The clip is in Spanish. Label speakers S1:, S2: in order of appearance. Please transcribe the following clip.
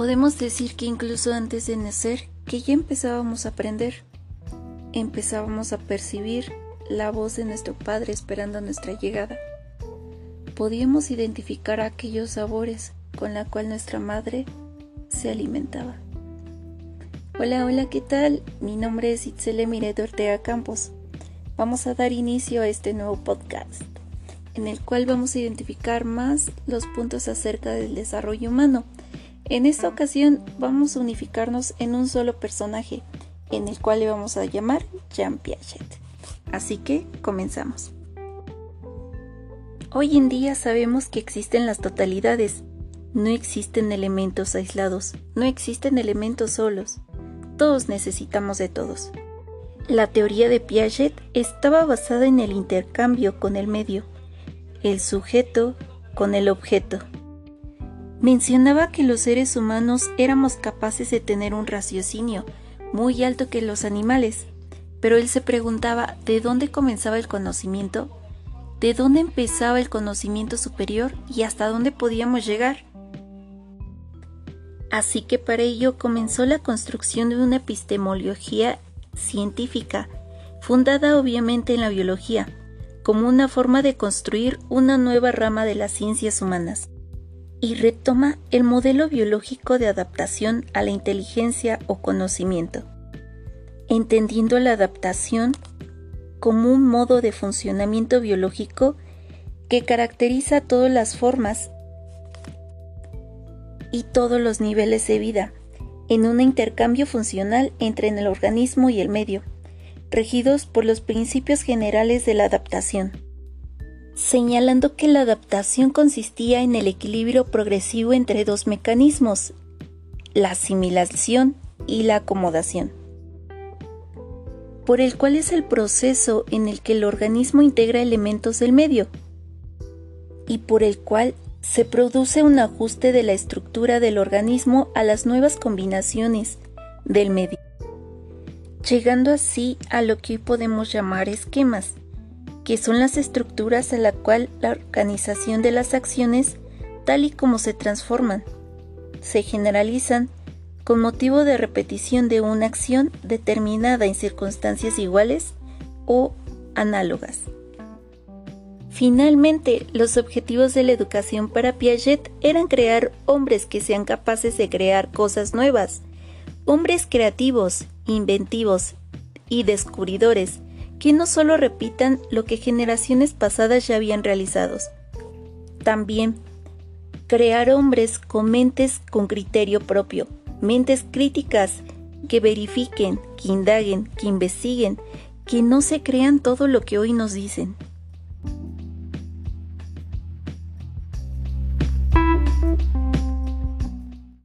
S1: Podemos decir que incluso antes de nacer, que ya empezábamos a aprender, empezábamos a percibir la voz de nuestro Padre esperando nuestra llegada. Podíamos identificar aquellos sabores con la cual nuestra madre se alimentaba. Hola, hola, ¿qué tal? Mi nombre es Itzele Miredo Ortega Campos. Vamos a dar inicio a este nuevo podcast, en el cual vamos a identificar más los puntos acerca del desarrollo humano. En esta ocasión vamos a unificarnos en un solo personaje, en el cual le vamos a llamar Jean Piaget. Así que comenzamos. Hoy en día sabemos que existen las totalidades. No existen elementos aislados, no existen elementos solos todos necesitamos de todos. La teoría de Piaget estaba basada en el intercambio con el medio, el sujeto con el objeto. Mencionaba que los seres humanos éramos capaces de tener un raciocinio muy alto que los animales, pero él se preguntaba de dónde comenzaba el conocimiento, de dónde empezaba el conocimiento superior y hasta dónde podíamos llegar. Así que para ello comenzó la construcción de una epistemología científica, fundada obviamente en la biología, como una forma de construir una nueva rama de las ciencias humanas, y retoma el modelo biológico de adaptación a la inteligencia o conocimiento, entendiendo la adaptación como un modo de funcionamiento biológico que caracteriza todas las formas y todos los niveles de vida, en un intercambio funcional entre el organismo y el medio, regidos por los principios generales de la adaptación, señalando que la adaptación consistía en el equilibrio progresivo entre dos mecanismos, la asimilación y la acomodación, por el cual es el proceso en el que el organismo integra elementos del medio, y por el cual se produce un ajuste de la estructura del organismo a las nuevas combinaciones del medio, llegando así a lo que hoy podemos llamar esquemas, que son las estructuras a la cual la organización de las acciones, tal y como se transforman, se generalizan con motivo de repetición de una acción determinada en circunstancias iguales o análogas. Finalmente, los objetivos de la educación para Piaget eran crear hombres que sean capaces de crear cosas nuevas, hombres creativos, inventivos y descubridores, que no solo repitan lo que generaciones pasadas ya habían realizado, también crear hombres con mentes con criterio propio, mentes críticas que verifiquen, que indaguen, que investiguen, que no se crean todo lo que hoy nos dicen.